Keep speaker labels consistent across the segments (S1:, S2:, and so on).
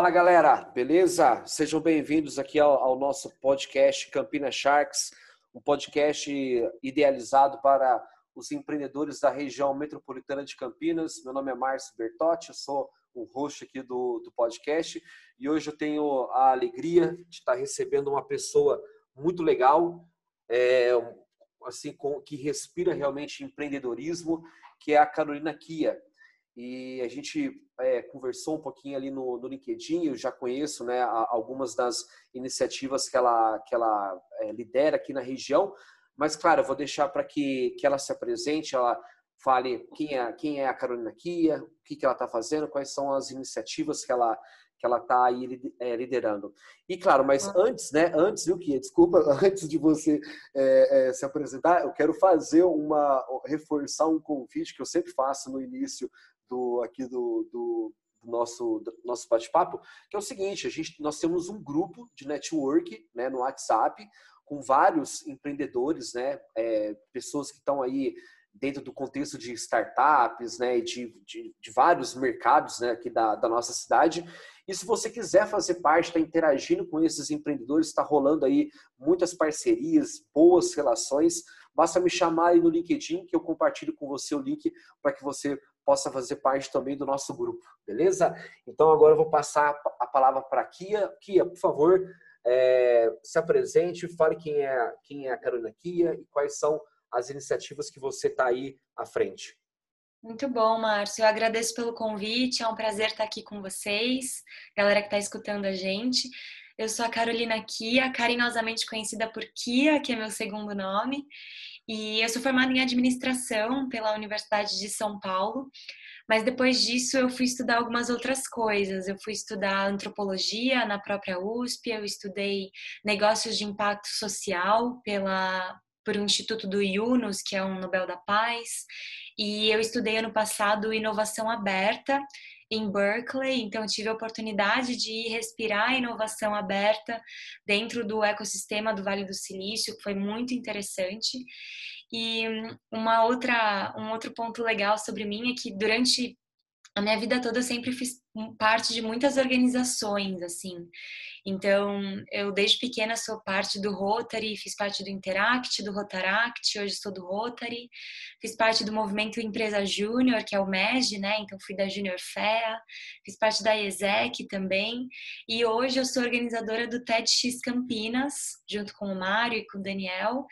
S1: Fala galera, beleza? Sejam bem-vindos aqui ao, ao, nosso podcast Campina Sharks, um podcast idealizado para os empreendedores da região metropolitana de Campinas. Meu nome é Márcio Bertotti, eu sou o host aqui do, do podcast e hoje eu tenho a alegria de estar recebendo uma pessoa muito legal, é, assim, com, que respira realmente empreendedorismo, que é a Carolina Kia. E a gente é, conversou um pouquinho ali no, no LinkedIn, eu já conheço né, algumas das iniciativas que ela, que ela é, lidera aqui na região, mas claro, eu vou deixar para que, que ela se apresente, ela fale quem é, quem é a Carolina Kia, o que, que ela está fazendo, quais são as iniciativas que ela que ela está aí é, liderando. E claro, mas ah. antes, né? Antes, viu, Kia? Desculpa, antes de você é, é, se apresentar, eu quero fazer uma reforçar um convite que eu sempre faço no início do aqui do, do, do nosso do nosso bate-papo, que é o seguinte: a gente nós temos um grupo de network, né, no WhatsApp com vários empreendedores, né, é, pessoas que estão aí dentro do contexto de startups, né, de, de, de, vários mercados, né, aqui da, da nossa cidade. E se você quiser fazer parte, estar tá interagindo com esses empreendedores, está rolando aí muitas parcerias, boas relações. Basta me chamar aí no LinkedIn que eu compartilho com você o link para que você possa fazer parte também do nosso grupo, beleza? Então agora eu vou passar a palavra para a Kia. Kia, por favor, é, se apresente, fale quem é, quem é a Carolina Kia e quais são as iniciativas que você está aí à frente.
S2: Muito bom, Márcio. Eu agradeço pelo convite. É um prazer estar aqui com vocês, galera que está escutando a gente. Eu sou a Carolina Kia, carinhosamente conhecida por Kia, que é meu segundo nome. E eu sou formada em administração pela Universidade de São Paulo, mas depois disso eu fui estudar algumas outras coisas. Eu fui estudar antropologia na própria USP, eu estudei negócios de impacto social pela por um instituto do Yunus, que é um Nobel da Paz, e eu estudei ano passado inovação aberta em Berkeley, então tive a oportunidade de respirar inovação aberta dentro do ecossistema do Vale do Silício, que foi muito interessante. E uma outra, um outro ponto legal sobre mim é que durante a minha vida toda eu sempre fiz parte de muitas organizações, assim. Então, eu desde pequena sou parte do Rotary, fiz parte do Interact, do Rotaract, hoje sou do Rotary. Fiz parte do movimento Empresa Júnior, que é o MEG, né? Então, fui da Júnior FEA. Fiz parte da ESEC também. E hoje eu sou organizadora do TEDx Campinas, junto com o Mário e com o Daniel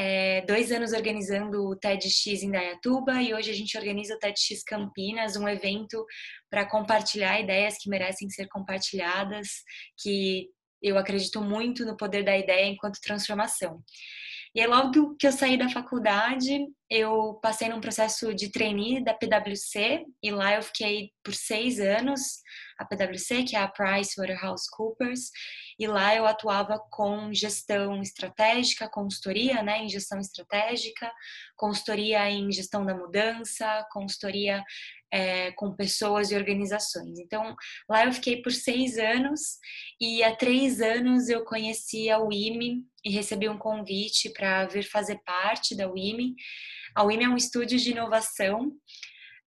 S2: é, dois anos organizando o TEDx em Dayatuba e hoje a gente organiza o TEDx Campinas, um evento para compartilhar ideias que merecem ser compartilhadas, que eu acredito muito no poder da ideia enquanto transformação. E aí, logo que eu saí da faculdade, eu passei num processo de trainee da PwC e lá eu fiquei por seis anos, a PwC, que é a PricewaterhouseCoopers, e lá eu atuava com gestão estratégica, consultoria né, em gestão estratégica, consultoria em gestão da mudança, consultoria é, com pessoas e organizações. Então, lá eu fiquei por seis anos e há três anos eu conheci a WIMI e recebi um convite para vir fazer parte da WIMI. A WIMI é um estúdio de inovação.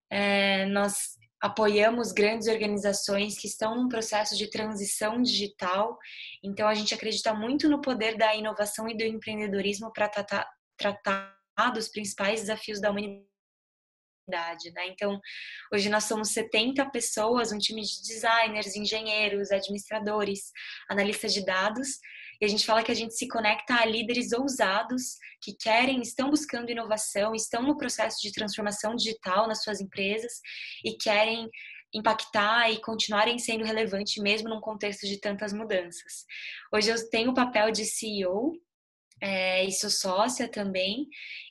S2: É, nós apoiamos grandes organizações que estão num processo de transição digital. Então, a gente acredita muito no poder da inovação e do empreendedorismo para tratar, tratar dos principais desafios da humanidade. Né? Então, hoje nós somos 70 pessoas, um time de designers, engenheiros, administradores, analistas de dados, e a gente fala que a gente se conecta a líderes ousados que querem, estão buscando inovação, estão no processo de transformação digital nas suas empresas e querem impactar e continuarem sendo relevantes mesmo num contexto de tantas mudanças. Hoje eu tenho o papel de CEO é, e sou sócia também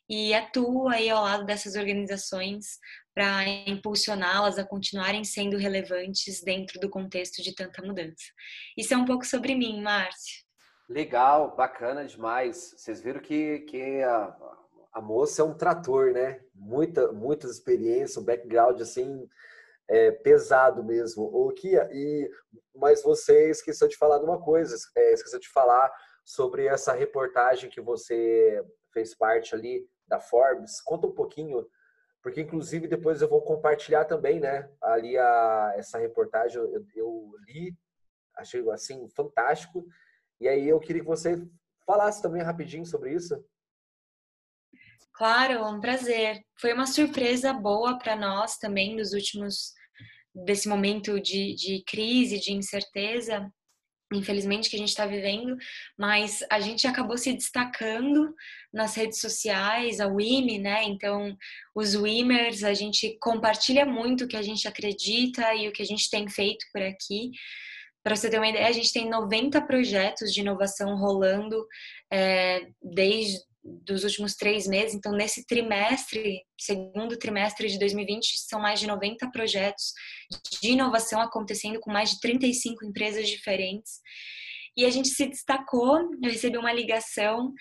S2: e atuo aí ao lado dessas organizações para impulsioná-las a continuarem sendo relevantes dentro do contexto de tanta mudança. Isso é um pouco sobre mim, Márcio.
S1: Legal, bacana demais. Vocês viram que, que a, a moça é um trator, né? Muita, muitas experiências, um background assim é, pesado mesmo. O Kia, e mas você esqueceu de falar de uma coisa, é, esqueceu de falar sobre essa reportagem que você fez parte ali da Forbes. Conta um pouquinho porque inclusive depois eu vou compartilhar também, né? Ali a, essa reportagem eu, eu li, achei assim fantástico. E aí eu queria que você falasse também rapidinho sobre isso.
S2: Claro, um prazer. Foi uma surpresa boa para nós também nos últimos desse momento de, de crise, de incerteza, infelizmente, que a gente está vivendo, mas a gente acabou se destacando nas redes sociais, a WIME, né? Então, os WIMers, a gente compartilha muito o que a gente acredita e o que a gente tem feito por aqui. Para você ter uma ideia, a gente tem 90 projetos de inovação rolando é, desde dos últimos três meses. Então, nesse trimestre, segundo trimestre de 2020, são mais de 90 projetos de inovação acontecendo com mais de 35 empresas diferentes. E a gente se destacou. Eu recebi uma ligação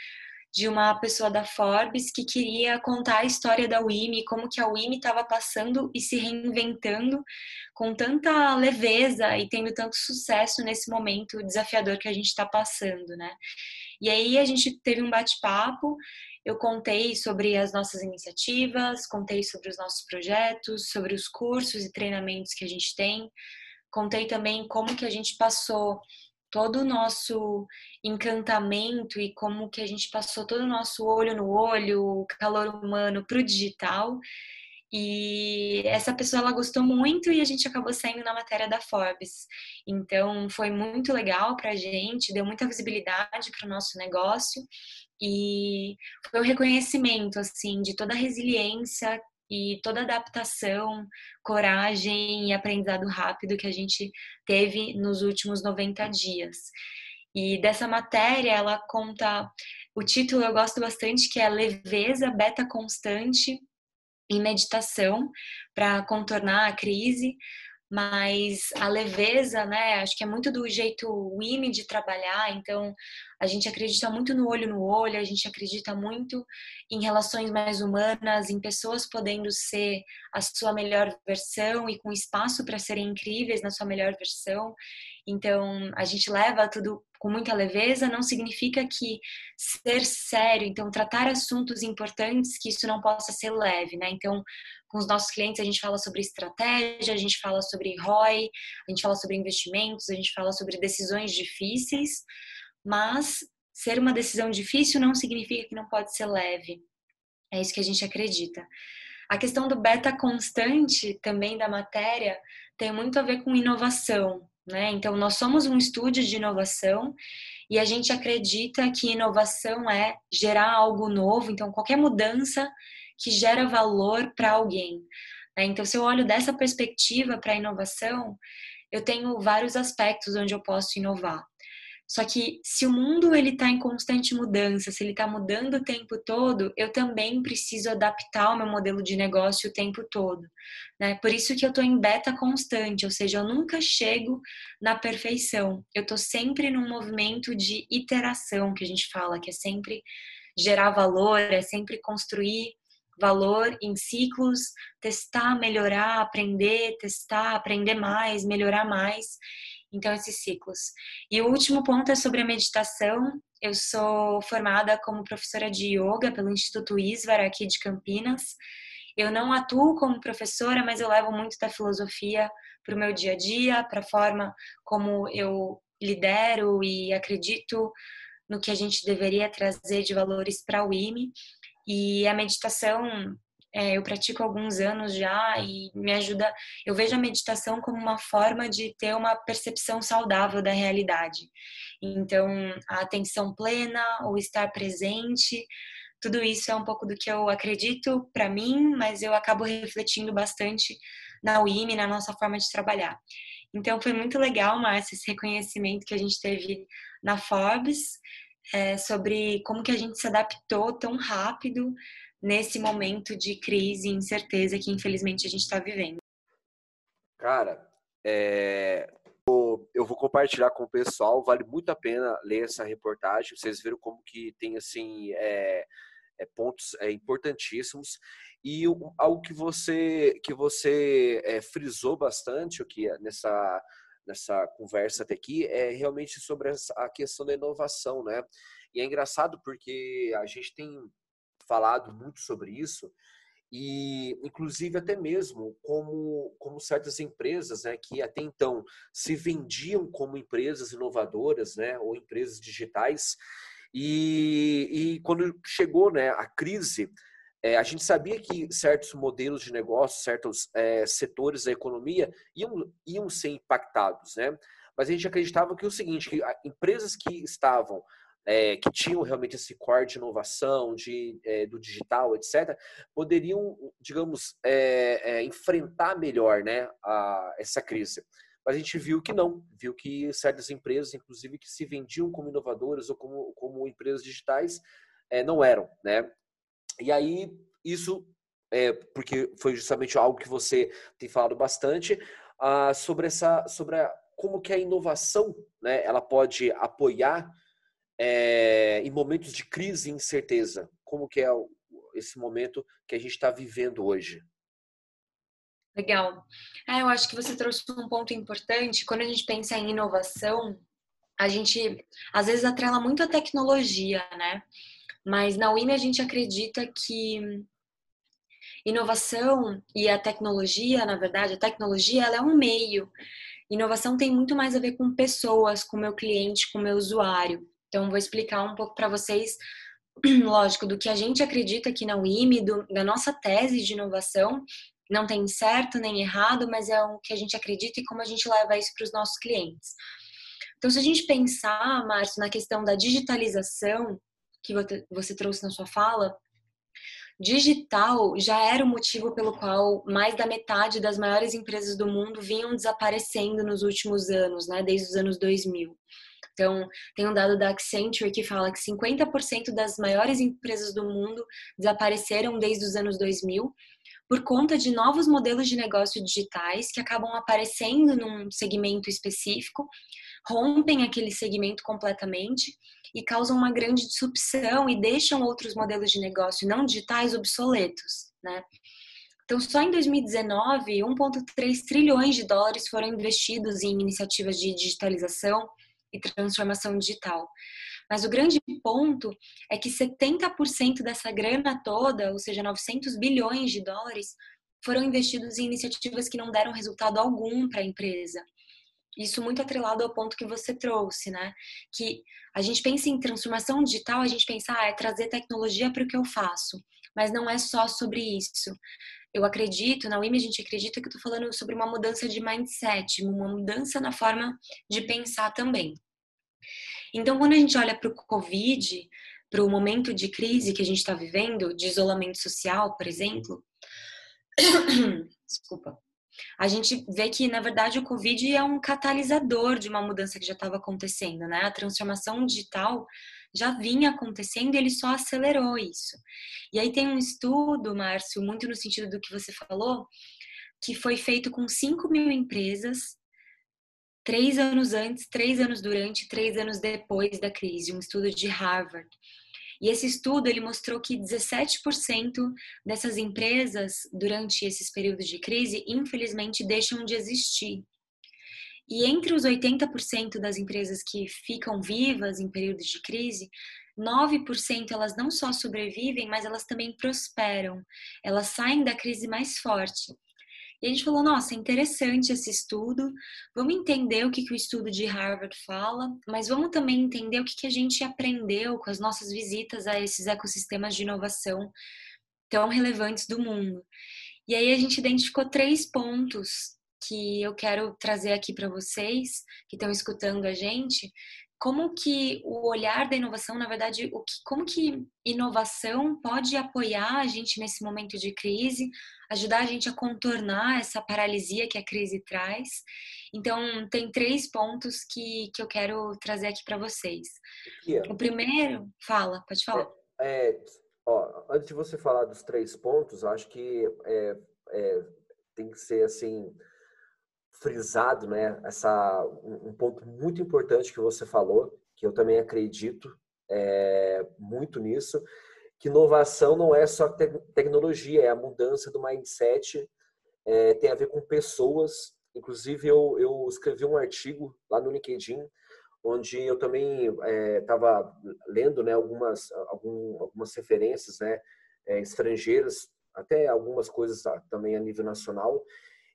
S2: de uma pessoa da Forbes que queria contar a história da WIMI, como que a WIMI estava passando e se reinventando com tanta leveza e tendo tanto sucesso nesse momento desafiador que a gente está passando, né? E aí a gente teve um bate-papo, eu contei sobre as nossas iniciativas, contei sobre os nossos projetos, sobre os cursos e treinamentos que a gente tem, contei também como que a gente passou todo o nosso encantamento e como que a gente passou todo o nosso olho no olho, calor humano para o digital. E essa pessoa ela gostou muito e a gente acabou saindo na matéria da Forbes. Então foi muito legal para a gente, deu muita visibilidade para o nosso negócio e foi um reconhecimento assim de toda a resiliência e toda adaptação, coragem e aprendizado rápido que a gente teve nos últimos 90 dias. E dessa matéria ela conta o título eu gosto bastante que é leveza beta constante em meditação para contornar a crise, mas a leveza, né? Acho que é muito do jeito WIMI de trabalhar, então a gente acredita muito no olho no olho, a gente acredita muito em relações mais humanas, em pessoas podendo ser a sua melhor versão e com espaço para serem incríveis na sua melhor versão. Então, a gente leva tudo com muita leveza, não significa que ser sério, então tratar assuntos importantes, que isso não possa ser leve, né? Então, com os nossos clientes a gente fala sobre estratégia, a gente fala sobre ROI, a gente fala sobre investimentos, a gente fala sobre decisões difíceis, mas ser uma decisão difícil não significa que não pode ser leve. É isso que a gente acredita. A questão do beta constante também da matéria tem muito a ver com inovação, né? Então, nós somos um estúdio de inovação e a gente acredita que inovação é gerar algo novo, então, qualquer mudança que gera valor para alguém. Né? Então, se eu olho dessa perspectiva para a inovação, eu tenho vários aspectos onde eu posso inovar. Só que se o mundo ele está em constante mudança, se ele está mudando o tempo todo, eu também preciso adaptar o meu modelo de negócio o tempo todo. Né? Por isso que eu estou em beta constante, ou seja, eu nunca chego na perfeição. Eu estou sempre num movimento de iteração que a gente fala, que é sempre gerar valor, é sempre construir valor em ciclos, testar, melhorar, aprender, testar, aprender mais, melhorar mais. Então, esses ciclos. E o último ponto é sobre a meditação. Eu sou formada como professora de yoga pelo Instituto Isvar, aqui de Campinas. Eu não atuo como professora, mas eu levo muito da filosofia para o meu dia a dia, para a forma como eu lidero e acredito no que a gente deveria trazer de valores para o IME. E a meditação é, eu pratico há alguns anos já e me ajuda. Eu vejo a meditação como uma forma de ter uma percepção saudável da realidade. Então, a atenção plena, o estar presente, tudo isso é um pouco do que eu acredito para mim, mas eu acabo refletindo bastante na UIME, na nossa forma de trabalhar. Então, foi muito legal, Márcia, esse reconhecimento que a gente teve na Forbes. É, sobre como que a gente se adaptou tão rápido nesse momento de crise e incerteza que infelizmente a gente está vivendo.
S1: Cara, é... eu vou compartilhar com o pessoal, vale muito a pena ler essa reportagem. Vocês viram como que tem assim é... É pontos é, importantíssimos e algo que você que você é, frisou bastante aqui nessa nessa conversa até aqui é realmente sobre a questão da inovação, né? E é engraçado porque a gente tem falado muito sobre isso. e inclusive até mesmo como, como certas empresas né, que até então se vendiam como empresas inovadoras né, ou empresas digitais e, e quando chegou né, a crise é, a gente sabia que certos modelos de negócio, certos é, setores da economia iam, iam ser impactados, né? Mas a gente acreditava que o seguinte, que empresas que estavam é, que tinham realmente esse core de inovação, de, é, do digital, etc., poderiam, digamos, é, é, enfrentar melhor né, a, essa crise. Mas a gente viu que não, viu que certas empresas, inclusive que se vendiam como inovadoras ou como, como empresas digitais, é, não eram. Né? E aí, isso, é, porque foi justamente algo que você tem falado bastante, ah, sobre, essa, sobre a, como que a inovação né, ela pode apoiar é, em momentos de crise e incerteza? Como que é esse momento que a gente está vivendo hoje?
S2: Legal. Ah, eu acho que você trouxe um ponto importante. Quando a gente pensa em inovação, a gente às vezes atrela muito a tecnologia, né? Mas na UIM a gente acredita que inovação e a tecnologia, na verdade, a tecnologia ela é um meio. Inovação tem muito mais a ver com pessoas, com meu cliente, com meu usuário. Então, vou explicar um pouco para vocês, lógico, do que a gente acredita aqui na UIM, do, da nossa tese de inovação. Não tem certo nem errado, mas é o que a gente acredita e como a gente leva isso para os nossos clientes. Então, se a gente pensar, Márcio, na questão da digitalização, que você trouxe na sua fala, digital já era o motivo pelo qual mais da metade das maiores empresas do mundo vinham desaparecendo nos últimos anos, né, desde os anos 2000. Então, tem um dado da Accenture que fala que 50% das maiores empresas do mundo desapareceram desde os anos 2000 por conta de novos modelos de negócio digitais que acabam aparecendo num segmento específico, rompem aquele segmento completamente e causam uma grande disrupção e deixam outros modelos de negócio não digitais obsoletos, né? Então, só em 2019, 1,3 trilhões de dólares foram investidos em iniciativas de digitalização e transformação digital. Mas o grande ponto é que 70% dessa grana toda, ou seja, 900 bilhões de dólares, foram investidos em iniciativas que não deram resultado algum para a empresa. Isso muito atrelado ao ponto que você trouxe, né? Que a gente pensa em transformação digital, a gente pensa, ah, é trazer tecnologia para o que eu faço. Mas não é só sobre isso eu acredito, na UIM a gente acredita que eu estou falando sobre uma mudança de mindset, uma mudança na forma de pensar também. Então, quando a gente olha para o Covid, para o momento de crise que a gente está vivendo, de isolamento social, por exemplo, desculpa, a gente vê que, na verdade, o Covid é um catalisador de uma mudança que já estava acontecendo, né? A transformação digital já vinha acontecendo ele só acelerou isso. E aí tem um estudo, Márcio, muito no sentido do que você falou, que foi feito com 5 mil empresas, três anos antes, três anos durante, três anos depois da crise, um estudo de Harvard. E esse estudo ele mostrou que 17% dessas empresas durante esses períodos de crise, infelizmente, deixam de existir. E entre os 80% das empresas que ficam vivas em períodos de crise, 9% elas não só sobrevivem, mas elas também prosperam. Elas saem da crise mais forte. E a gente falou, nossa, interessante esse estudo, vamos entender o que, que o estudo de Harvard fala, mas vamos também entender o que, que a gente aprendeu com as nossas visitas a esses ecossistemas de inovação tão relevantes do mundo. E aí a gente identificou três pontos que eu quero trazer aqui para vocês que estão escutando a gente, como que o olhar da inovação, na verdade, o que, como que inovação pode apoiar a gente nesse momento de crise, ajudar a gente a contornar essa paralisia que a crise traz. Então, tem três pontos que, que eu quero trazer aqui para vocês. O primeiro, fala, pode falar.
S1: É, é, ó, antes de você falar dos três pontos, acho que é, é tem que ser assim frisado, né, essa, um ponto muito importante que você falou, que eu também acredito é, muito nisso, que inovação não é só te tecnologia, é a mudança do mindset, é, tem a ver com pessoas. Inclusive, eu, eu escrevi um artigo lá no LinkedIn, onde eu também estava é, lendo né, algumas, algum, algumas referências né, é, estrangeiras até algumas coisas também a nível nacional,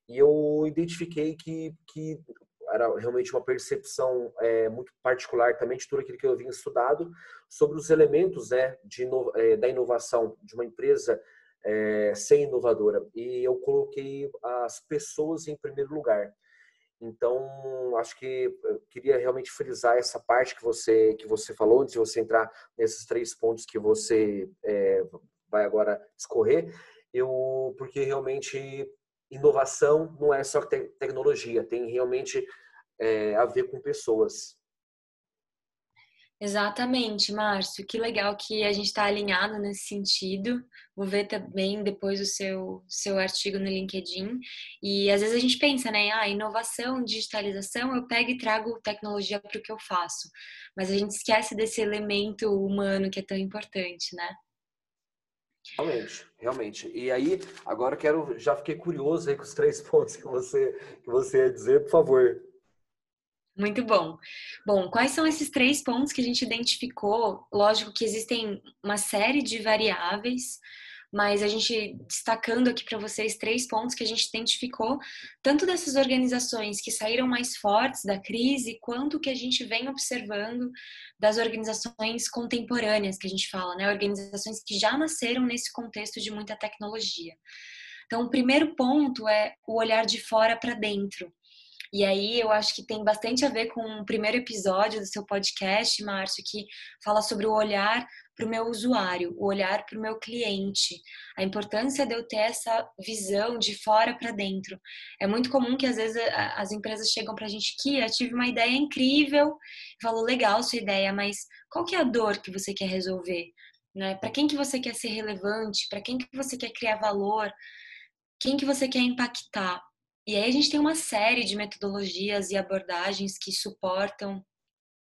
S1: e eu identifiquei que, que era realmente uma percepção é, muito particular também de tudo aquilo que eu vinha estudado sobre os elementos né, de, é, da inovação de uma empresa é, ser inovadora. E eu coloquei as pessoas em primeiro lugar. Então, acho que eu queria realmente frisar essa parte que você que você falou, antes de você entrar nesses três pontos que você é, vai agora escorrer, eu porque realmente inovação não é só te tecnologia, tem realmente é, a ver com pessoas.
S2: Exatamente, Márcio. Que legal que a gente está alinhado nesse sentido. Vou ver também depois o seu, seu artigo no LinkedIn. E às vezes a gente pensa, né? Ah, inovação, digitalização, eu pego e trago tecnologia para o que eu faço. Mas a gente esquece desse elemento humano que é tão importante, né?
S1: Realmente, realmente. E aí, agora quero, já fiquei curioso aí com os três pontos que você, que você ia dizer, por favor.
S2: Muito bom. Bom, quais são esses três pontos que a gente identificou? Lógico que existem uma série de variáveis, mas a gente destacando aqui para vocês três pontos que a gente identificou, tanto dessas organizações que saíram mais fortes da crise, quanto que a gente vem observando das organizações contemporâneas que a gente fala, né? Organizações que já nasceram nesse contexto de muita tecnologia. Então, o primeiro ponto é o olhar de fora para dentro. E aí eu acho que tem bastante a ver com o primeiro episódio do seu podcast, Márcio, que fala sobre o olhar para o meu usuário, o olhar para o meu cliente, a importância de eu ter essa visão de fora para dentro. É muito comum que às vezes as empresas chegam para a gente que eu tive uma ideia incrível, falo legal sua ideia, mas qual que é a dor que você quer resolver? Né? Para quem que você quer ser relevante? Para quem que você quer criar valor? Quem que você quer impactar? E aí a gente tem uma série de metodologias e abordagens que suportam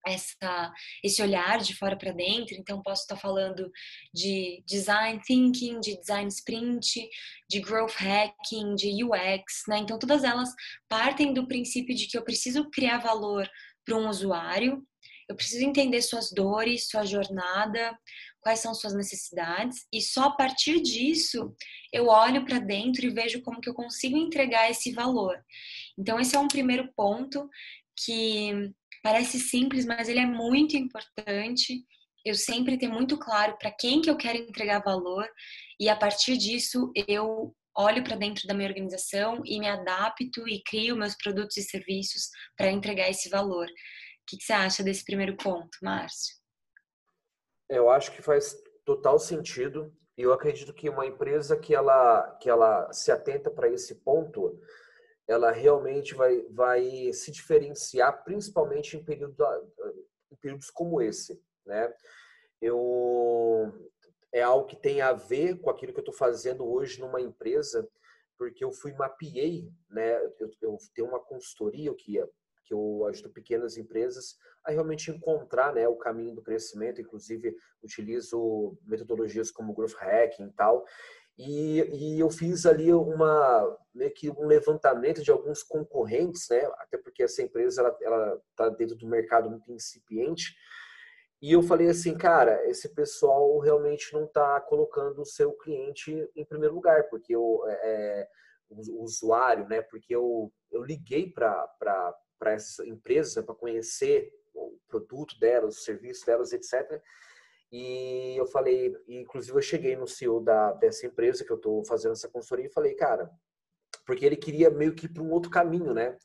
S2: essa, esse olhar de fora para dentro. Então, posso estar falando de design thinking, de design sprint, de growth hacking, de UX, né? Então, todas elas partem do princípio de que eu preciso criar valor para um usuário, eu preciso entender suas dores, sua jornada, quais são suas necessidades e só a partir disso eu olho para dentro e vejo como que eu consigo entregar esse valor. Então esse é um primeiro ponto que parece simples, mas ele é muito importante. Eu sempre tenho muito claro para quem que eu quero entregar valor e a partir disso eu olho para dentro da minha organização e me adapto e crio meus produtos e serviços para entregar esse valor. O que, que você acha desse primeiro ponto, Márcio?
S1: Eu acho que faz total sentido e eu acredito que uma empresa que ela que ela se atenta para esse ponto, ela realmente vai vai se diferenciar, principalmente em, período, em períodos como esse, né? Eu é algo que tem a ver com aquilo que eu estou fazendo hoje numa empresa, porque eu fui mapeei, né? Eu, eu tenho uma consultoria que ia que eu ajudo pequenas empresas a realmente encontrar né, o caminho do crescimento, inclusive utilizo metodologias como Growth Hacking e tal, e, e, eu fiz ali uma meio que um levantamento de alguns concorrentes, né? Até porque essa empresa ela, ela tá dentro do mercado muito incipiente. E eu falei assim, cara, esse pessoal realmente não está colocando o seu cliente em primeiro lugar, porque eu, é, é o usuário, né? Porque eu, eu liguei para para essa empresa para conhecer o produto delas, o serviço delas, etc. E eu falei, inclusive eu cheguei no CEO da, dessa empresa que eu estou fazendo essa consultoria e falei, cara, porque ele queria meio que ir para um outro caminho, né?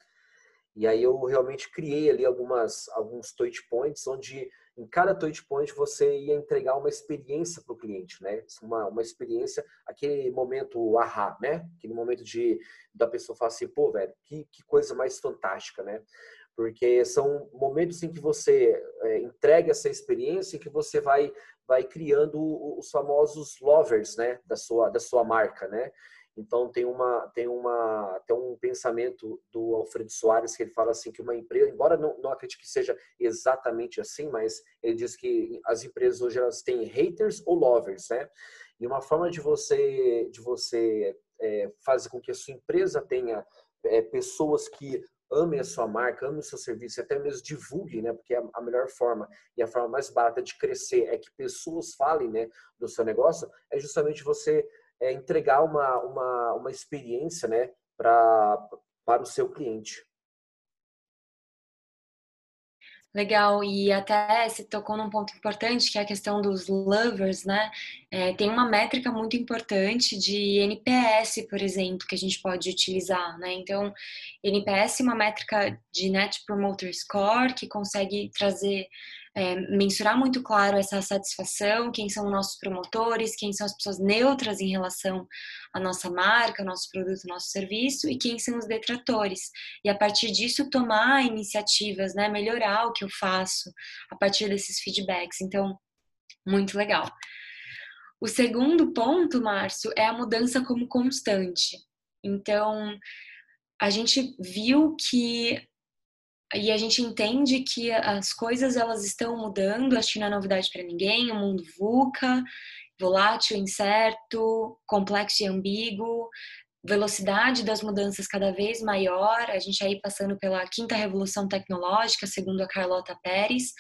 S1: E aí eu realmente criei ali algumas alguns touch points onde em cada touch point você ia entregar uma experiência para o cliente, né? Uma, uma experiência, aquele momento ahá, né? Aquele momento de da pessoa falar assim, pô, velho, que, que coisa mais fantástica, né? Porque são momentos em que você é, entrega essa experiência e que você vai vai criando os famosos lovers, né? Da sua da sua marca, né? Então tem uma tem uma tem um pensamento do Alfredo Soares que ele fala assim que uma empresa, embora não, não acredite que seja exatamente assim, mas ele diz que as empresas hoje elas têm haters ou lovers, né? E uma forma de você de você é, fazer com que a sua empresa tenha é, pessoas que amem a sua marca, amem o seu serviço, até mesmo divulguem, né? Porque é a melhor forma e a forma mais barata de crescer é que pessoas falem, né, do seu negócio, é justamente você é, entregar uma, uma, uma experiência né, pra, para o seu cliente.
S2: Legal, e até se tocou num ponto importante, que é a questão dos lovers, né? É, tem uma métrica muito importante de NPS, por exemplo, que a gente pode utilizar, né? Então, NPS é uma métrica de Net Promoter Score que consegue trazer é, mensurar muito claro essa satisfação, quem são nossos promotores, quem são as pessoas neutras em relação à nossa marca, nosso produto, nosso serviço e quem são os detratores. E a partir disso tomar iniciativas, né, melhorar o que eu faço a partir desses feedbacks. Então, muito legal. O segundo ponto, Márcio, é a mudança como constante. Então, a gente viu que e a gente entende que as coisas elas estão mudando, acho que não é novidade para ninguém, o mundo VUCA, volátil, incerto, complexo e ambíguo, velocidade das mudanças cada vez maior, a gente aí passando pela quinta revolução tecnológica, segundo a Carlota Pérez,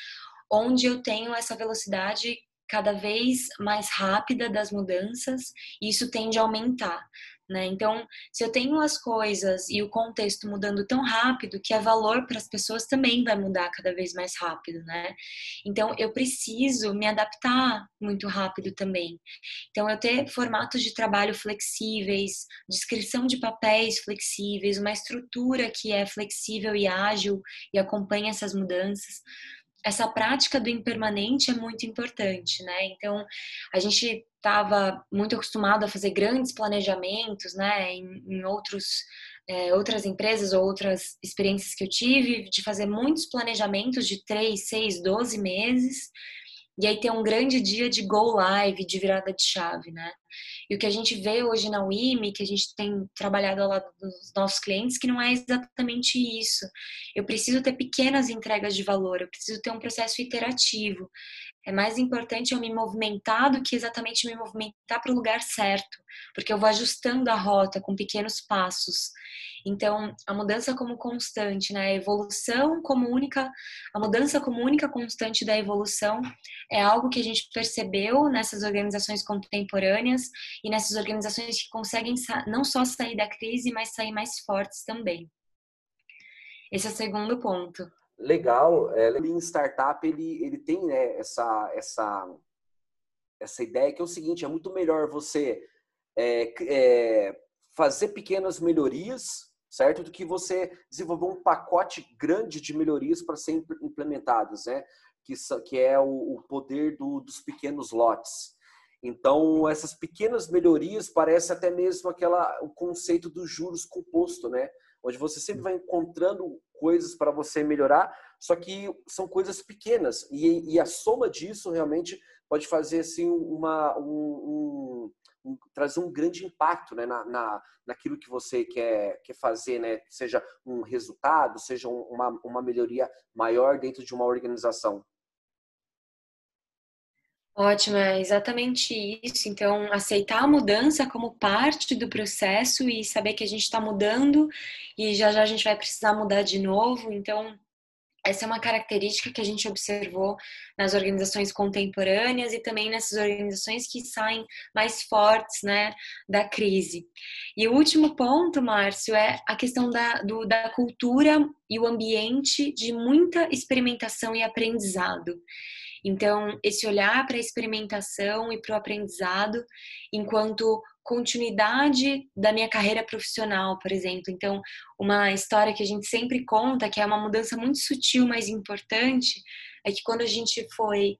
S2: onde eu tenho essa velocidade cada vez mais rápida das mudanças, e isso tende a aumentar. Né? Então, se eu tenho as coisas e o contexto mudando tão rápido, que é valor para as pessoas também vai mudar cada vez mais rápido, né? Então, eu preciso me adaptar muito rápido também. Então, eu ter formatos de trabalho flexíveis, descrição de papéis flexíveis, uma estrutura que é flexível e ágil e acompanha essas mudanças essa prática do impermanente é muito importante, né? Então, a gente estava muito acostumado a fazer grandes planejamentos, né? Em, em outros, é, outras empresas ou outras experiências que eu tive, de fazer muitos planejamentos de 3, 6, 12 meses, e aí ter um grande dia de go live, de virada de chave, né? E o que a gente vê hoje na WIMI, que a gente tem trabalhado ao lado dos nossos clientes, que não é exatamente isso. Eu preciso ter pequenas entregas de valor, eu preciso ter um processo iterativo. É mais importante eu me movimentar do que exatamente me movimentar para o lugar certo, porque eu vou ajustando a rota com pequenos passos. Então, a mudança como constante, né? A evolução como única, a mudança como única constante da evolução é algo que a gente percebeu nessas organizações contemporâneas e nessas organizações que conseguem não só sair da crise, mas sair mais fortes também. Esse é o segundo ponto
S1: legal. É, em startup ele, ele tem né, essa, essa, essa ideia que é o seguinte: é muito melhor você é, é, fazer pequenas melhorias, certo, do que você desenvolver um pacote grande de melhorias para serem implementadas, né? Que, que é o, o poder do, dos pequenos lotes. Então, essas pequenas melhorias parece até mesmo aquela o conceito dos juros composto, né? Onde você sempre vai encontrando coisas para você melhorar, só que são coisas pequenas e, e, a soma disso realmente pode fazer assim uma um, um, trazer um grande impacto né, na, na, naquilo que você quer, quer fazer, né? seja um resultado, seja uma, uma melhoria maior dentro de uma organização.
S2: Ótimo, é exatamente isso. Então, aceitar a mudança como parte do processo e saber que a gente está mudando e já já a gente vai precisar mudar de novo. Então, essa é uma característica que a gente observou nas organizações contemporâneas e também nessas organizações que saem mais fortes né, da crise. E o último ponto, Márcio, é a questão da, do, da cultura e o ambiente de muita experimentação e aprendizado. Então, esse olhar para a experimentação e para o aprendizado enquanto continuidade da minha carreira profissional, por exemplo. Então, uma história que a gente sempre conta, que é uma mudança muito sutil, mas importante, é que quando a gente foi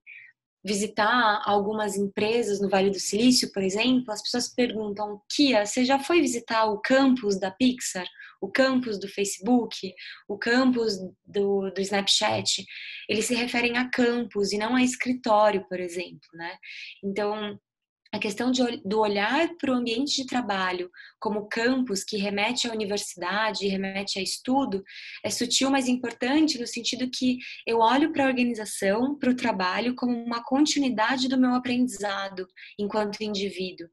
S2: visitar algumas empresas no Vale do Silício, por exemplo, as pessoas perguntam: Kia, você já foi visitar o campus da Pixar, o campus do Facebook, o campus do, do Snapchat? Eles se referem a campus e não a escritório, por exemplo, né? Então, a questão de, do olhar para o ambiente de trabalho como campus que remete à universidade, remete a estudo, é sutil, mas importante no sentido que eu olho para a organização, para o trabalho, como uma continuidade do meu aprendizado enquanto indivíduo.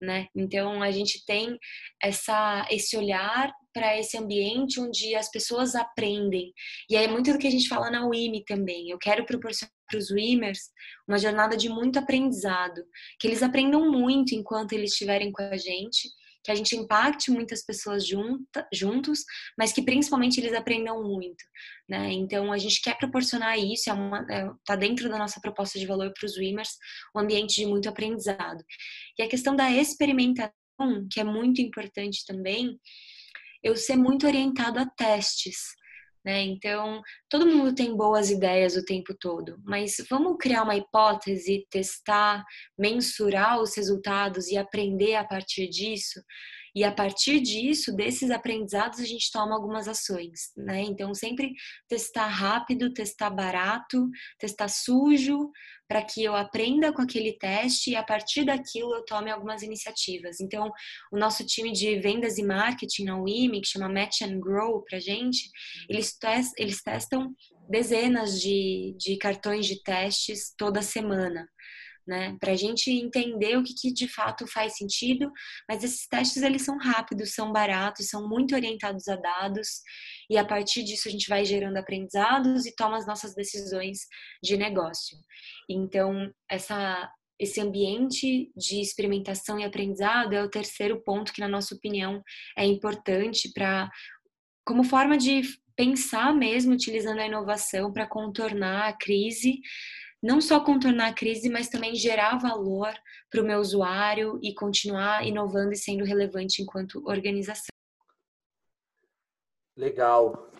S2: Né? Então, a gente tem essa, esse olhar para esse ambiente onde as pessoas aprendem. E é muito do que a gente fala na WIMI também. Eu quero proporcionar para os WIMers uma jornada de muito aprendizado, que eles aprendam muito enquanto eles estiverem com a gente que a gente impacte muitas pessoas junta, juntos, mas que principalmente eles aprendam muito, né? Então a gente quer proporcionar isso, é é, tá dentro da nossa proposta de valor para os Swimmers, um ambiente de muito aprendizado. E a questão da experimentação, que é muito importante também, eu ser muito orientado a testes. Né? Então, todo mundo tem boas ideias o tempo todo, mas vamos criar uma hipótese, testar, mensurar os resultados e aprender a partir disso. E a partir disso, desses aprendizados, a gente toma algumas ações, né? Então, sempre testar rápido, testar barato, testar sujo, para que eu aprenda com aquele teste e a partir daquilo eu tome algumas iniciativas. Então, o nosso time de vendas e marketing na UIMI, que chama Match and Grow para gente, eles, test, eles testam dezenas de, de cartões de testes toda semana né? Para a gente entender o que, que, de fato faz sentido, mas esses testes eles são rápidos, são baratos, são muito orientados a dados e a partir disso a gente vai gerando aprendizados e toma as nossas decisões de negócio. Então essa esse ambiente de experimentação e aprendizado é o terceiro ponto que, na nossa opinião, é importante para como forma de pensar mesmo utilizando a inovação para contornar a crise não só contornar a crise, mas também gerar valor para o meu usuário e continuar inovando e sendo relevante enquanto organização.
S1: Legal,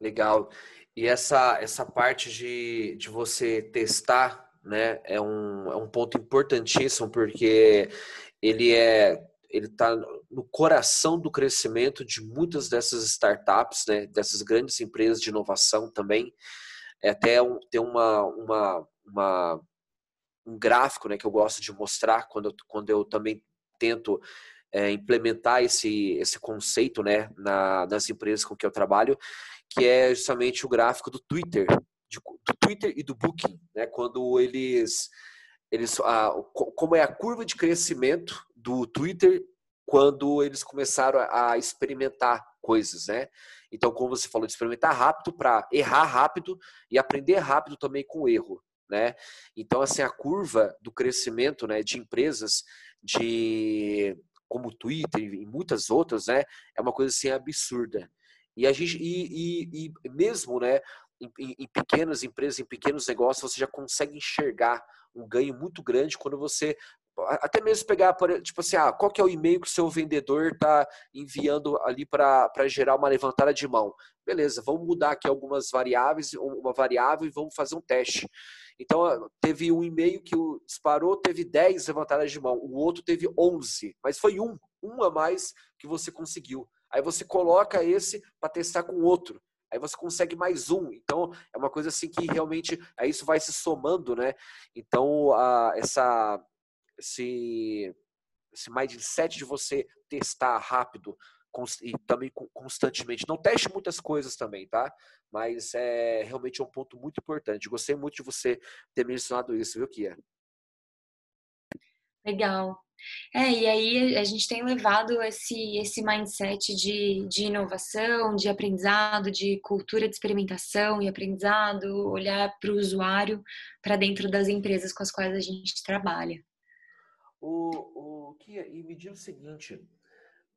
S1: legal. E essa, essa parte de, de você testar, né, é um, é um ponto importantíssimo, porque ele é ele está no coração do crescimento de muitas dessas startups, né, dessas grandes empresas de inovação também. É até um, ter uma, uma, uma, um gráfico né, que eu gosto de mostrar quando eu, quando eu também tento é, implementar esse, esse conceito né, na, nas empresas com que eu trabalho, que é justamente o gráfico do Twitter, de, do Twitter e do Booking, né, quando eles, eles a, como é a curva de crescimento do Twitter quando eles começaram a, a experimentar coisas, né? Então, como você falou, de experimentar rápido para errar rápido e aprender rápido também com o erro né? Então, assim, a curva do crescimento né, de empresas de como o Twitter e muitas outras, né, é uma coisa assim absurda. E a gente e, e, e mesmo, né, em, em, pequenas empresas, em pequenos negócios, você já consegue enxergar um ganho muito grande quando você até mesmo pegar, tipo assim, ah, qual que é o e-mail que o seu vendedor está enviando ali para gerar uma levantada de mão. Beleza, vamos mudar aqui algumas variáveis, uma variável e vamos fazer um teste. Então, teve um e-mail que disparou, teve 10 levantadas de mão, o outro teve 11, mas foi um, um a mais que você conseguiu. Aí você coloca esse para testar com outro. Aí você consegue mais um. Então, é uma coisa assim que realmente aí isso vai se somando, né? Então, a, essa esse, mindset de você testar rápido e também constantemente. Não teste muitas coisas também, tá? Mas é realmente um ponto muito importante. Gostei muito de você ter mencionado isso, viu, Kia?
S2: Legal. É, e aí a gente tem levado esse, esse mindset de, de inovação, de aprendizado, de cultura de experimentação e aprendizado, olhar para o usuário, para dentro das empresas com as quais a gente trabalha.
S1: O, o Kia, e me diga o seguinte,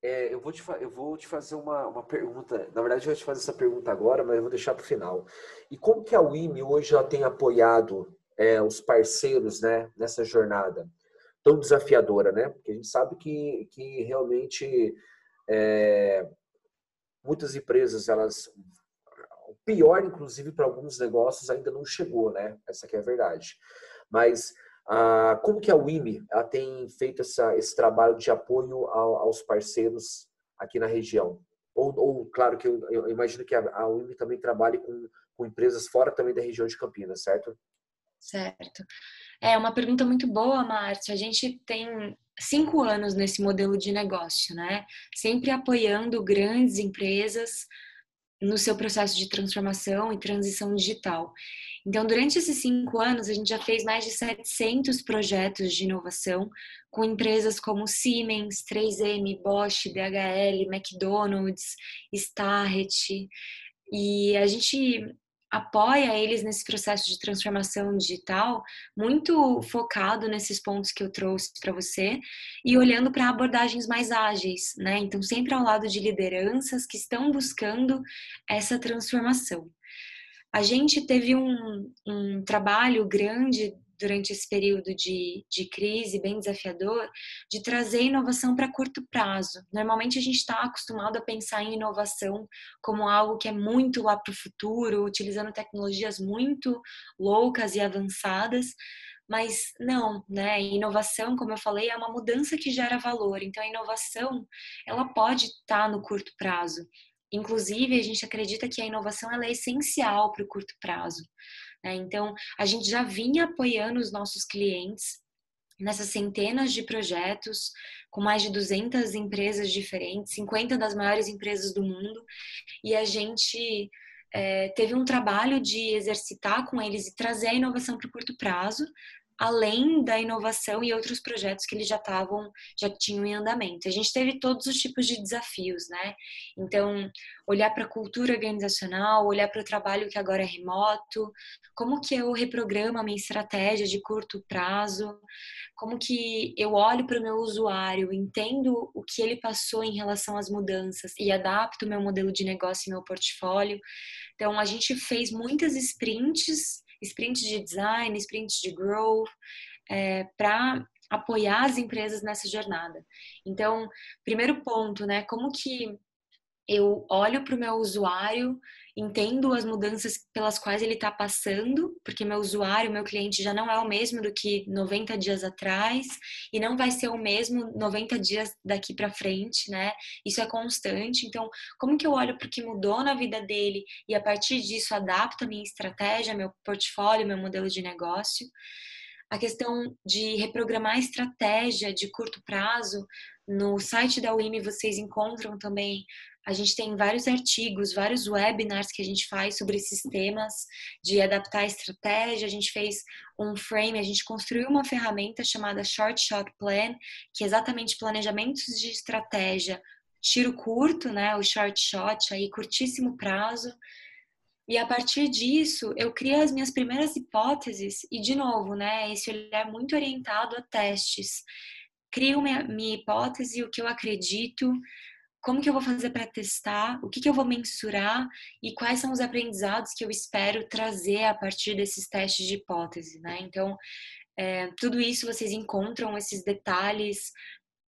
S1: é, eu, vou te, eu vou te fazer uma, uma pergunta, na verdade eu vou te fazer essa pergunta agora, mas eu vou deixar para o final. E como que a WIMI hoje ela tem apoiado é, os parceiros né, nessa jornada tão desafiadora, né? Porque a gente sabe que, que realmente é, muitas empresas, elas o pior, inclusive, para alguns negócios ainda não chegou, né? Essa que é a verdade. Mas ah, como que a WIMI ela tem feito essa, esse trabalho de apoio ao, aos parceiros aqui na região? Ou, ou claro que eu, eu, imagino que a, a WIMI também trabalhe com, com empresas fora também da região de Campinas, certo?
S2: Certo. É uma pergunta muito boa, Márcio. A gente tem cinco anos nesse modelo de negócio, né? Sempre apoiando grandes empresas no seu processo de transformação e transição digital. Então, durante esses cinco anos, a gente já fez mais de 700 projetos de inovação com empresas como Siemens, 3M, Bosch, DHL, McDonald's, Starrett. E a gente apoia eles nesse processo de transformação digital, muito focado nesses pontos que eu trouxe para você e olhando para abordagens mais ágeis, né? Então, sempre ao lado de lideranças que estão buscando essa transformação. A gente teve um, um trabalho grande durante esse período de, de crise bem desafiador, de trazer inovação para curto prazo. Normalmente a gente está acostumado a pensar em inovação como algo que é muito lá para o futuro, utilizando tecnologias muito loucas e avançadas, mas não, né? Inovação, como eu falei, é uma mudança que gera valor. Então a inovação, ela pode estar tá no curto prazo. Inclusive, a gente acredita que a inovação ela é essencial para o curto prazo. Né? Então, a gente já vinha apoiando os nossos clientes nessas centenas de projetos, com mais de 200 empresas diferentes, 50 das maiores empresas do mundo, e a gente é, teve um trabalho de exercitar com eles e trazer a inovação para o curto prazo, além da inovação e outros projetos que eles já estavam, já tinham em andamento. A gente teve todos os tipos de desafios, né? Então, olhar para a cultura organizacional, olhar para o trabalho que agora é remoto, como que eu reprogramo a minha estratégia de curto prazo, como que eu olho para o meu usuário, entendo o que ele passou em relação às mudanças e adapto o meu modelo de negócio e meu portfólio. Então, a gente fez muitas sprints sprints de design, sprints de growth, é, para apoiar as empresas nessa jornada. Então, primeiro ponto, né? Como que eu olho para o meu usuário, entendo as mudanças pelas quais ele está passando, porque meu usuário, meu cliente já não é o mesmo do que 90 dias atrás e não vai ser o mesmo 90 dias daqui para frente, né? Isso é constante. Então, como que eu olho para o que mudou na vida dele e a partir disso adapto a minha estratégia, meu portfólio, meu modelo de negócio? A questão de reprogramar a estratégia de curto prazo, no site da UIME vocês encontram também a gente tem vários artigos, vários webinars que a gente faz sobre esses temas de adaptar a estratégia. A gente fez um frame, a gente construiu uma ferramenta chamada Short Shot Plan, que é exatamente planejamentos de estratégia, tiro curto, né, o short shot, aí curtíssimo prazo. E a partir disso, eu crio as minhas primeiras hipóteses e de novo, né, esse olhar muito orientado a testes. Crio minha, minha hipótese, o que eu acredito, como que eu vou fazer para testar, o que, que eu vou mensurar e quais são os aprendizados que eu espero trazer a partir desses testes de hipótese, né? Então, é, tudo isso vocês encontram esses detalhes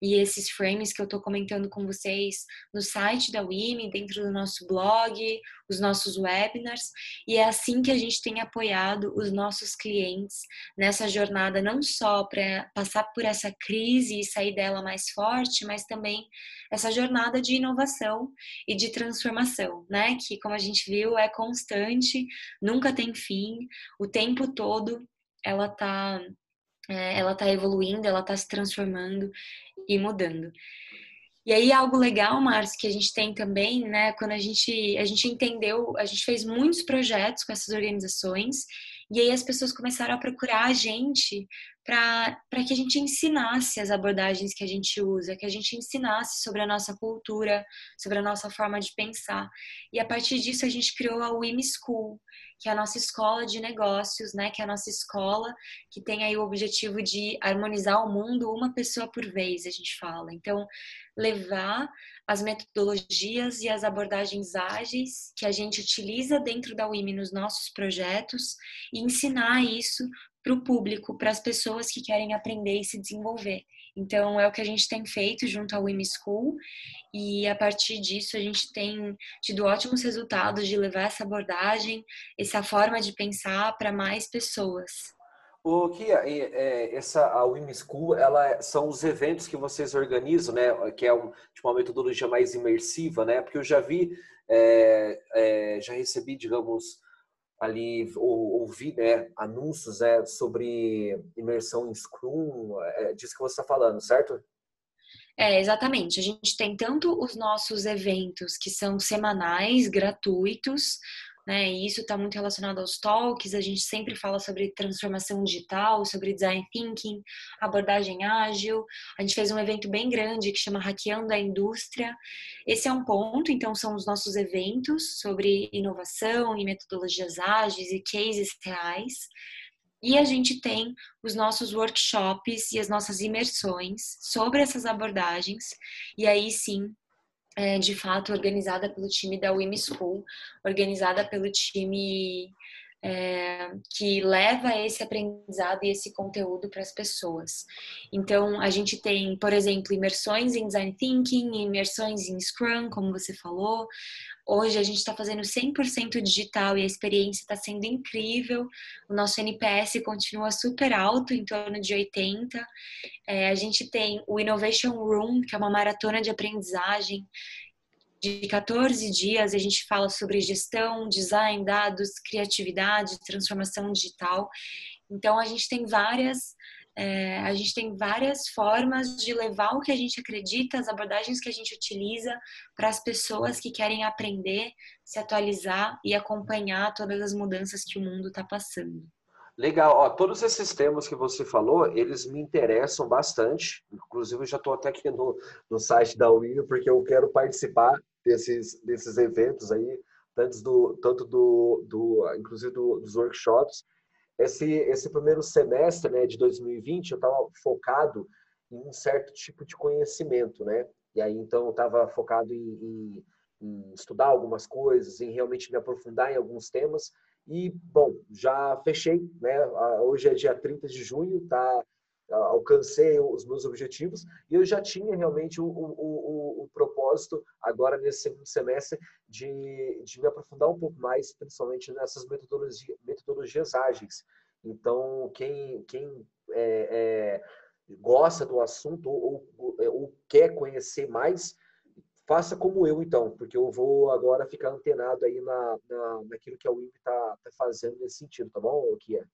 S2: e esses frames que eu estou comentando com vocês no site da WIMI, dentro do nosso blog, os nossos webinars, e é assim que a gente tem apoiado os nossos clientes nessa jornada, não só para passar por essa crise e sair dela mais forte, mas também essa jornada de inovação e de transformação, né? Que, como a gente viu, é constante, nunca tem fim, o tempo todo ela está é, ela está evoluindo, ela está se transformando e mudando. E aí algo legal, Márcio, que a gente tem também, né, quando a gente a gente entendeu, a gente fez muitos projetos com essas organizações e aí as pessoas começaram a procurar a gente para que a gente ensinasse as abordagens que a gente usa, que a gente ensinasse sobre a nossa cultura, sobre a nossa forma de pensar. E a partir disso a gente criou a WIM School, que é a nossa escola de negócios, né? Que é a nossa escola que tem aí o objetivo de harmonizar o mundo uma pessoa por vez, a gente fala. Então, levar as metodologias e as abordagens ágeis que a gente utiliza dentro da WIMI nos nossos projetos e ensinar isso para o público, para as pessoas que querem aprender e se desenvolver. Então, é o que a gente tem feito junto ao WIM School e a partir disso a gente tem tido ótimos resultados de levar essa abordagem, essa forma de pensar para mais pessoas.
S1: O que é, essa a WIM School, ela é, são os eventos que vocês organizam, né? Que é um, tipo, uma metodologia mais imersiva, né? Porque eu já vi, é, é, já recebi, digamos, ali ou, ouvir né, anúncios né, sobre imersão em Scrum, é disso que você está falando, certo?
S2: É, exatamente. A gente tem tanto os nossos eventos que são semanais, gratuitos, né? E isso está muito relacionado aos talks. A gente sempre fala sobre transformação digital, sobre design thinking, abordagem ágil. A gente fez um evento bem grande que chama Hackeando a Indústria. Esse é um ponto, então são os nossos eventos sobre inovação e metodologias ágeis e cases reais. E a gente tem os nossos workshops e as nossas imersões sobre essas abordagens. E aí sim, é, de fato organizada pelo time da WIM School, organizada pelo time é, que leva esse aprendizado e esse conteúdo para as pessoas. Então, a gente tem, por exemplo, imersões em Design Thinking, imersões em Scrum, como você falou. Hoje a gente está fazendo 100% digital e a experiência está sendo incrível. O nosso NPS continua super alto, em torno de 80. É, a gente tem o Innovation Room, que é uma maratona de aprendizagem de 14 dias. A gente fala sobre gestão, design, dados, criatividade, transformação digital. Então a gente tem várias é, a gente tem várias formas de levar o que a gente acredita, as abordagens que a gente utiliza para as pessoas que querem aprender, se atualizar e acompanhar todas as mudanças que o mundo está passando.
S1: Legal, Ó, todos esses temas que você falou, eles me interessam bastante. Inclusive, eu já estou até aqui no, no site da UIO, porque eu quero participar desses, desses eventos aí, tanto do, tanto do, do inclusive do, dos workshops, esse, esse primeiro semestre né, de 2020 eu estava focado em um certo tipo de conhecimento, né? E aí então eu estava focado em, em, em, estudar algumas coisas, em realmente me aprofundar em alguns temas. E, bom, já fechei, né? Hoje é dia 30 de junho, tá? Alcancei os meus objetivos e eu já tinha realmente o, o, o, o propósito agora nesse segundo semestre de, de me aprofundar um pouco mais, principalmente nessas metodologia, metodologias ágeis. Então, quem, quem é, é, gosta do assunto ou, ou, ou, quer conhecer mais, faça como eu, então, porque eu vou agora ficar antenado aí na, na, naquilo que a WIP está tá fazendo nesse sentido, tá bom, Kia?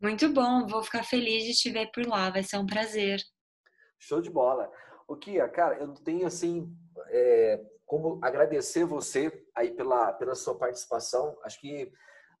S2: Muito bom, vou ficar feliz de te ver por lá, vai ser um prazer.
S1: Show de bola. O Kia, cara, eu tenho assim é, como agradecer você aí pela, pela sua participação. Acho que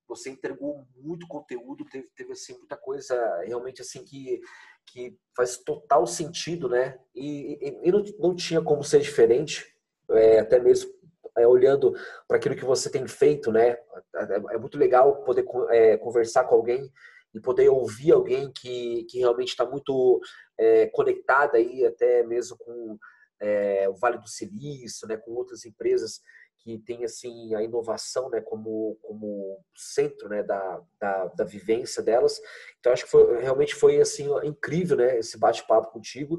S1: você entregou muito conteúdo, teve, teve assim muita coisa realmente assim que, que faz total sentido, né? E, e, e não, não tinha como ser diferente, é, até mesmo é, olhando para aquilo que você tem feito, né? É, é muito legal poder é, conversar com alguém e poder ouvir alguém que, que realmente está muito é, conectada aí até mesmo com é, o Vale do Silício, né, com outras empresas que tem assim a inovação né, como, como centro né, da, da, da vivência delas. Então acho que foi, realmente foi assim incrível né, esse bate-papo contigo.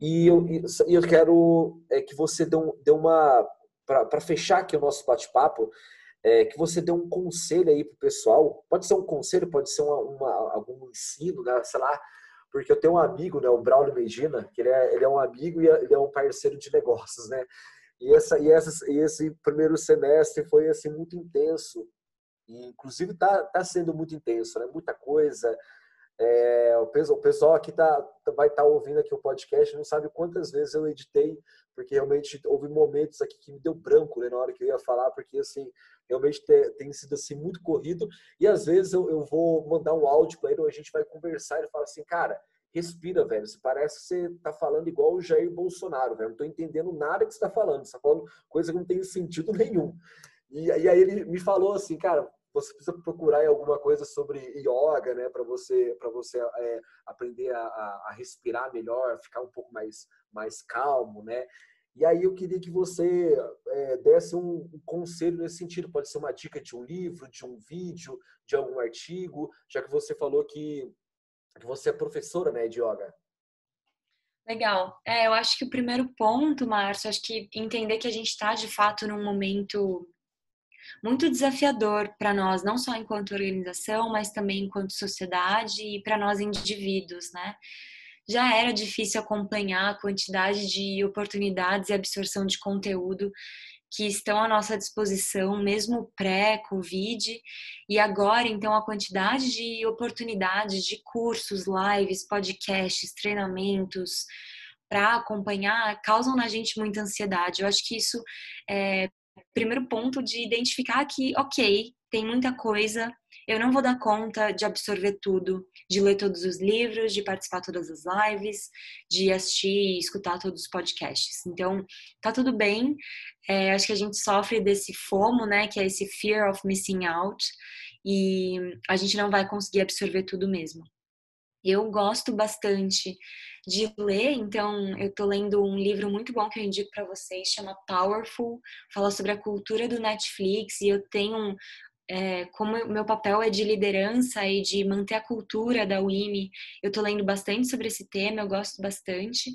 S1: E eu, eu quero é, que você dê, um, dê uma. Para fechar aqui o nosso bate-papo, é, que você dê um conselho aí para o pessoal. Pode ser um conselho, pode ser uma, uma, algum ensino, né? sei lá. Porque eu tenho um amigo, né, o Braulio Medina, que ele é, ele é um amigo e é, ele é um parceiro de negócios, né? E, essa, e, essa, e esse primeiro semestre foi assim muito intenso. E, inclusive está tá sendo muito intenso, né? Muita coisa, é, o pessoal aqui tá, vai estar tá ouvindo aqui o podcast, não sabe quantas vezes eu editei, porque realmente houve momentos aqui que me deu branco né, na hora que eu ia falar, porque assim, realmente tem, tem sido assim muito corrido. E às vezes eu, eu vou mandar um áudio para ele, ou a gente vai conversar e fala assim, cara, respira, velho. Você parece que você tá falando igual o Jair Bolsonaro, velho. Não tô entendendo nada que você tá falando. Você tá falando coisa que não tem sentido nenhum. E, e aí ele me falou assim, cara, você precisa procurar alguma coisa sobre yoga, né, para você para você é, aprender a, a, respirar melhor, ficar um pouco mais mais calmo, né? E aí eu queria que você é, desse um, um, conselho nesse sentido. Pode ser uma dica de um livro, de um vídeo, de algum artigo, já que você falou que, que você é professora né, de yoga.
S2: Legal. É, eu acho que o primeiro ponto, Márcio, acho que entender que a gente está de fato num momento muito desafiador para nós, não só enquanto organização, mas também enquanto sociedade e para nós indivíduos, né? Já era difícil acompanhar a quantidade de oportunidades e absorção de conteúdo que estão à nossa disposição, mesmo pré-Covid, e agora, então, a quantidade de oportunidades de cursos, lives, podcasts, treinamentos, para acompanhar causam na gente muita ansiedade. Eu acho que isso é primeiro ponto de identificar que, ok, tem muita coisa, eu não vou dar conta de absorver tudo, de ler todos os livros, de participar todas as lives, de assistir e escutar todos os podcasts. Então, tá tudo bem. É, acho que a gente sofre desse FOMO, né, que é esse fear of missing out, e a gente não vai conseguir absorver tudo mesmo. Eu gosto bastante de ler, então eu tô lendo um livro muito bom que eu indico para vocês, chama Powerful, fala sobre a cultura do Netflix e eu tenho é, como meu papel é de liderança e de manter a cultura da UIMI, eu tô lendo bastante sobre esse tema, eu gosto bastante.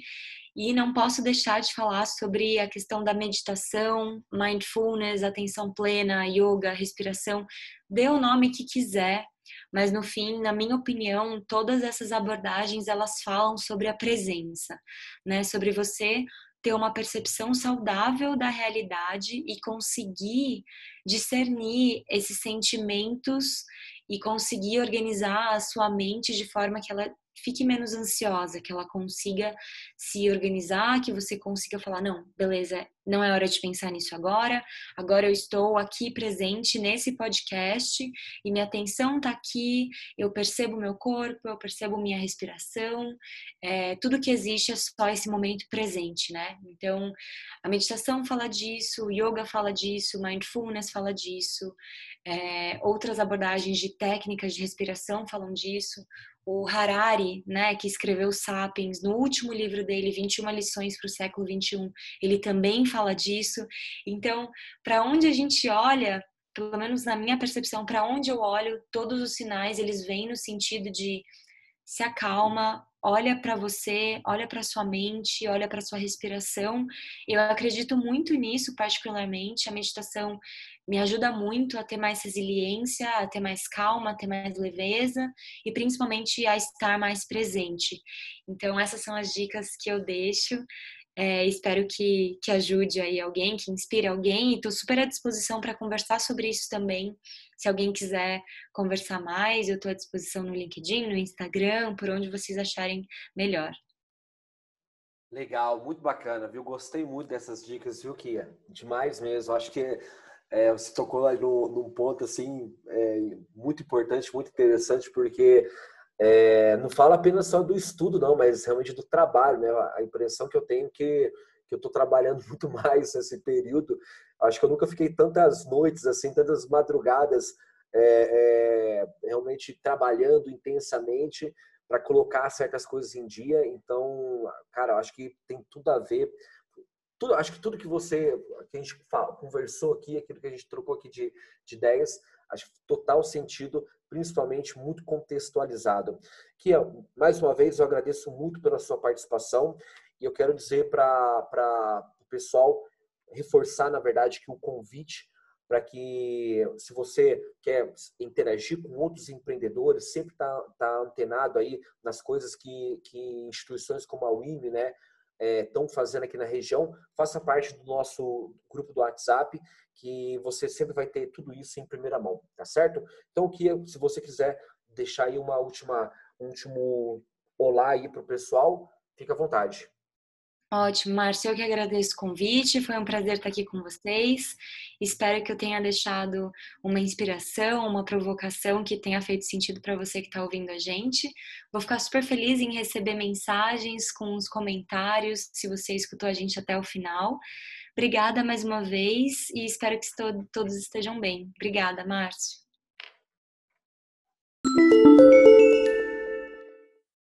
S2: E não posso deixar de falar sobre a questão da meditação, mindfulness, atenção plena, yoga, respiração. Dê o nome que quiser, mas no fim, na minha opinião, todas essas abordagens elas falam sobre a presença, né? Sobre você ter uma percepção saudável da realidade e conseguir discernir esses sentimentos e conseguir organizar a sua mente de forma que ela fique menos ansiosa, que ela consiga se organizar, que você consiga falar: não, beleza, não é hora de pensar nisso agora, agora eu estou aqui presente nesse podcast e minha atenção está aqui, eu percebo meu corpo, eu percebo minha respiração, é, tudo que existe é só esse momento presente, né? Então, a meditação fala disso, yoga fala disso, mindfulness fala disso, é, outras abordagens de técnicas de respiração falam disso, o Harari, né, que escreveu Sapiens, no último livro dele, 21 lições para o século 21, ele também fala disso. Então, para onde a gente olha, pelo menos na minha percepção, para onde eu olho, todos os sinais eles vêm no sentido de se acalma, olha para você, olha para sua mente, olha para sua respiração. Eu acredito muito nisso, particularmente. A meditação me ajuda muito a ter mais resiliência, a ter mais calma, a ter mais leveza e principalmente a estar mais presente. Então, essas são as dicas que eu deixo. É, espero que, que ajude aí alguém, que inspire alguém e estou super à disposição para conversar sobre isso também. Se alguém quiser conversar mais, eu estou à disposição no LinkedIn, no Instagram, por onde vocês acharem melhor.
S1: Legal, muito bacana, viu? Gostei muito dessas dicas, viu, Kia? Demais mesmo. Acho que é, você tocou aí no, num ponto assim é, muito importante, muito interessante, porque é, não fala apenas só do estudo, não, mas realmente do trabalho, né? A impressão que eu tenho que, que eu estou trabalhando muito mais nesse período. Acho que eu nunca fiquei tantas noites, assim, tantas madrugadas é, é, realmente trabalhando intensamente para colocar certas coisas em dia. Então, cara, acho que tem tudo a ver tudo, acho que tudo que você, que a gente fala, conversou aqui, aquilo que a gente trocou aqui de, de ideias, acho total sentido, principalmente muito contextualizado. Que mais uma vez eu agradeço muito pela sua participação e eu quero dizer para o pessoal reforçar, na verdade, que o convite para que, se você quer interagir com outros empreendedores, sempre está tá antenado aí nas coisas que, que instituições como a UIM, né, estão é, fazendo aqui na região, faça parte do nosso grupo do WhatsApp, que você sempre vai ter tudo isso em primeira mão, tá certo? Então, que se você quiser deixar aí uma última, um último olá aí para o pessoal, fica à vontade.
S2: Ótimo, Márcio, eu que agradeço o convite, foi um prazer estar aqui com vocês. Espero que eu tenha deixado uma inspiração, uma provocação que tenha feito sentido para você que está ouvindo a gente. Vou ficar super feliz em receber mensagens com os comentários, se você escutou a gente até o final. Obrigada mais uma vez e espero que todos estejam bem. Obrigada, Márcio.